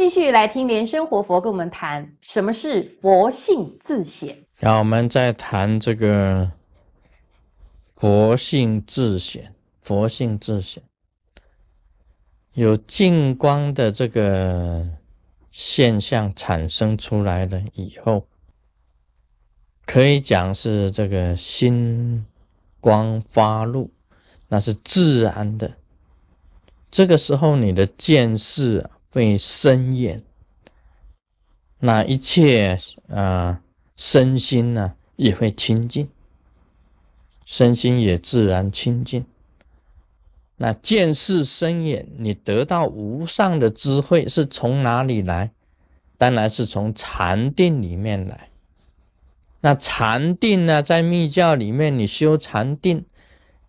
继续来听莲生活佛跟我们谈什么是佛性自显。然后我们再谈这个佛性自显，佛性自显有净光的这个现象产生出来了以后，可以讲是这个心光发露，那是自然的。这个时候，你的见识啊会深远，那一切啊，身心呢也会清净，身心也自然清净。那见识深远，你得到无上的智慧是从哪里来？当然是从禅定里面来。那禅定呢，在密教里面，你修禅定，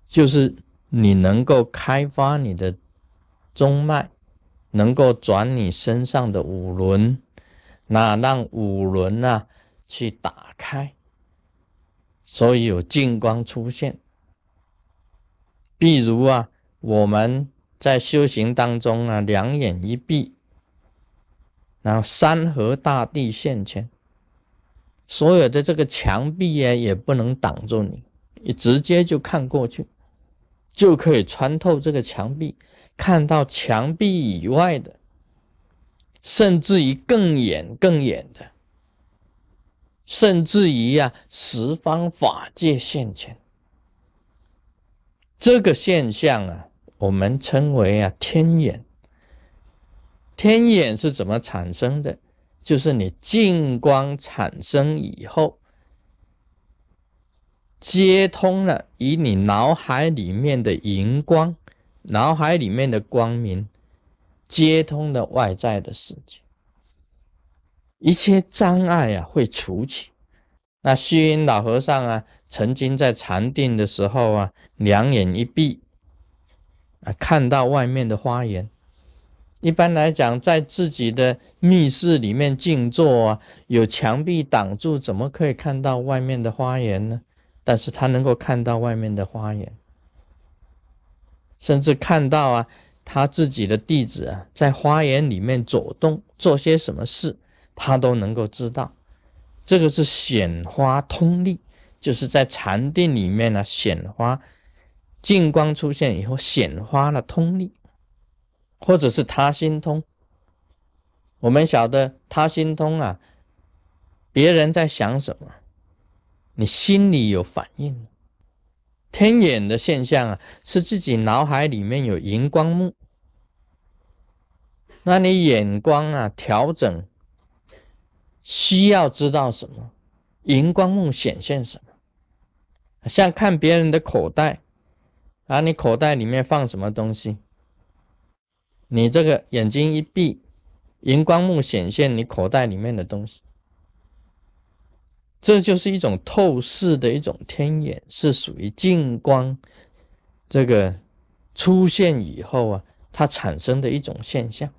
就是你能够开发你的。中脉能够转你身上的五轮，那让五轮啊去打开，所以有净光出现。比如啊，我们在修行当中啊，两眼一闭，然后山河大地现前，所有的这个墙壁啊也不能挡住你，你直接就看过去。就可以穿透这个墙壁，看到墙壁以外的，甚至于更远、更远的，甚至于啊，十方法界现前。这个现象啊，我们称为啊天眼。天眼是怎么产生的？就是你净光产生以后。接通了以你脑海里面的荧光，脑海里面的光明，接通了外在的世界，一切障碍啊会除去。那虚云老和尚啊，曾经在禅定的时候啊，两眼一闭啊，看到外面的花园。一般来讲，在自己的密室里面静坐啊，有墙壁挡住，怎么可以看到外面的花园呢？但是他能够看到外面的花园，甚至看到啊，他自己的弟子啊，在花园里面走动，做些什么事，他都能够知道。这个是显花通力，就是在禅定里面呢，显花净光出现以后，显花了通力，或者是他心通。我们晓得他心通啊，别人在想什么。你心里有反应，天眼的现象啊，是自己脑海里面有荧光幕，那你眼光啊调整，需要知道什么，荧光幕显现什么，像看别人的口袋。啊，你口袋里面放什么东西，你这个眼睛一闭，荧光幕显现你口袋里面的东西。这就是一种透视的一种天眼，是属于净光这个出现以后啊，它产生的一种现象。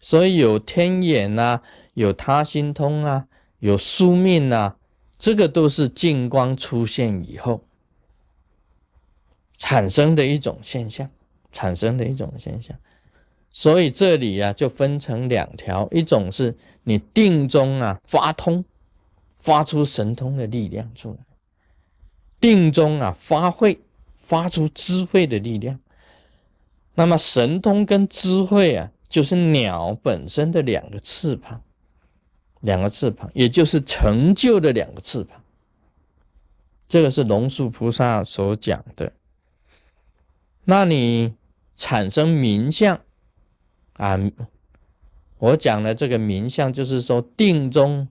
所以有天眼啊，有他心通啊，有宿命啊，这个都是净光出现以后产生的一种现象，产生的一种现象。所以这里呀，就分成两条，一种是你定中啊发通，发出神通的力量出来；定中啊发会，发出智慧的力量。那么神通跟智慧啊，就是鸟本身的两个翅膀，两个翅膀，也就是成就的两个翅膀。这个是龙树菩萨所讲的。那你产生名相。啊，我讲的这个名相，就是说定中，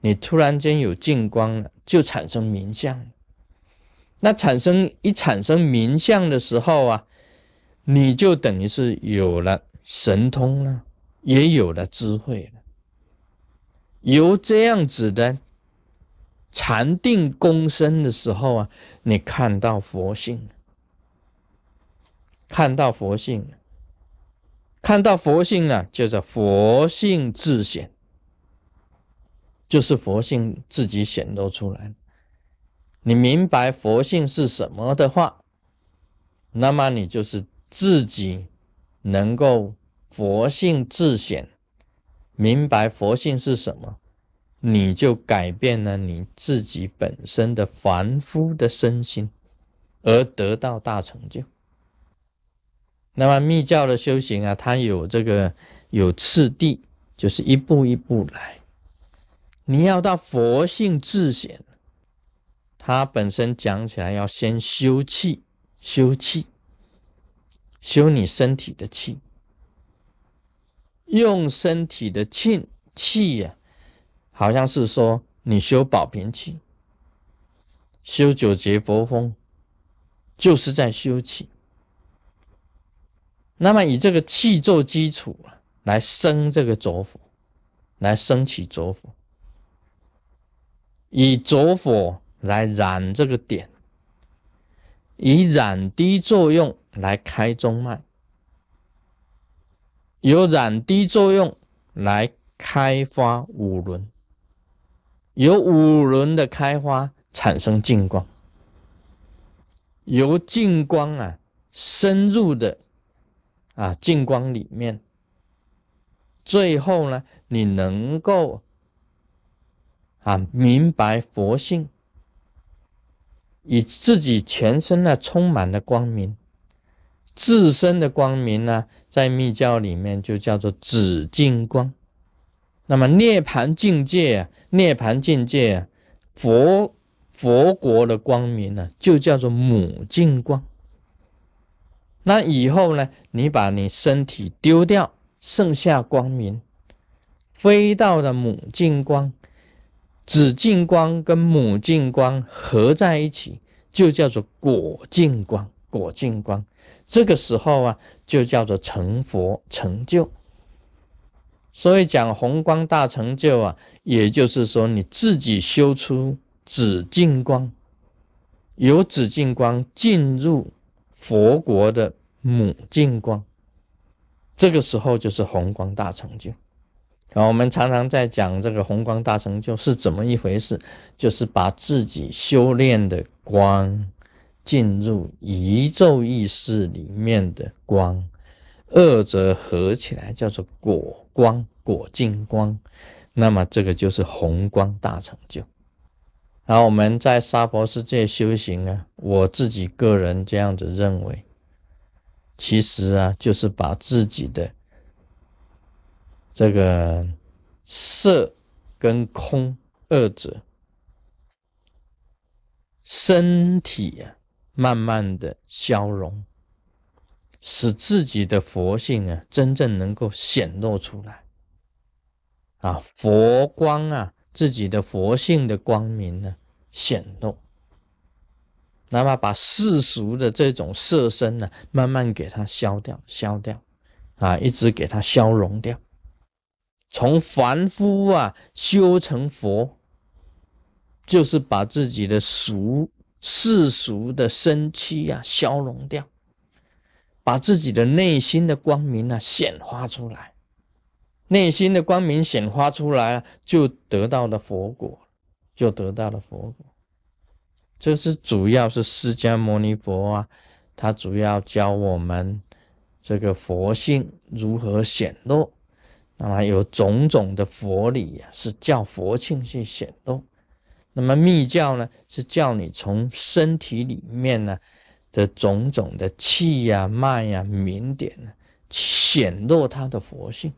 你突然间有净光了，就产生名相。那产生一产生名相的时候啊，你就等于是有了神通了，也有了智慧了。由这样子的禅定功身的时候啊，你看到佛性，看到佛性。看到佛性啊，就是佛性自显，就是佛性自己显露出来。你明白佛性是什么的话，那么你就是自己能够佛性自显，明白佛性是什么，你就改变了你自己本身的凡夫的身心，而得到大成就。那么密教的修行啊，它有这个有次第，就是一步一步来。你要到佛性自显，它本身讲起来要先修气，修气，修你身体的气。用身体的气气呀，好像是说你修宝瓶气，修九节佛风，就是在修气。那么以这个气做基础来生这个浊火，来升起浊火，以浊火来燃这个点，以燃滴作用来开中脉。由染滴作用来开发五轮，由五轮的开发产生净光，由净光啊深入的啊净光里面，最后呢，你能够啊明白佛性，以自己全身呢充满了光明。自身的光明呢，在密教里面就叫做紫净光。那么涅盘境界啊，涅盘境界啊，佛佛国的光明呢，就叫做母净光。那以后呢，你把你身体丢掉，剩下光明，飞到了母净光，子净光跟母净光合在一起，就叫做果净光。果净光，这个时候啊，就叫做成佛成就。所以讲红光大成就啊，也就是说你自己修出紫净光，由紫净光进入佛国的母净光，这个时候就是红光大成就。啊，我们常常在讲这个红光大成就是怎么一回事，就是把自己修炼的光。进入宇宙意识里面的光，二者合起来叫做果光、果净光，那么这个就是红光大成就。然后我们在娑婆世界修行啊，我自己个人这样子认为，其实啊，就是把自己的这个色跟空二者身体啊。慢慢的消融，使自己的佛性啊，真正能够显露出来。啊，佛光啊，自己的佛性的光明呢，显露。那么把世俗的这种色身呢，慢慢给它消掉，消掉，啊，一直给它消融掉。从凡夫啊修成佛，就是把自己的俗。世俗的生气呀，消融掉，把自己的内心的光明啊显化出来，内心的光明显化出来了，就得到了佛果，就得到了佛果。这是主要是释迦牟尼佛啊，他主要教我们这个佛性如何显露，那么有种种的佛理呀，是叫佛性去显露。那么密教呢，是叫你从身体里面呢的种种的气呀、脉呀、明点呢，显露它的佛性。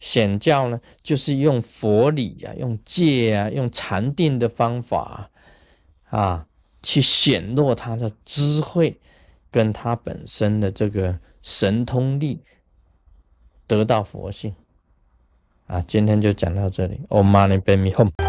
显教呢，就是用佛理啊、用戒啊、用禅定的方法啊，去显露他的智慧，跟他本身的这个神通力，得到佛性。啊，今天就讲到这里。Om Mani Padme Hum。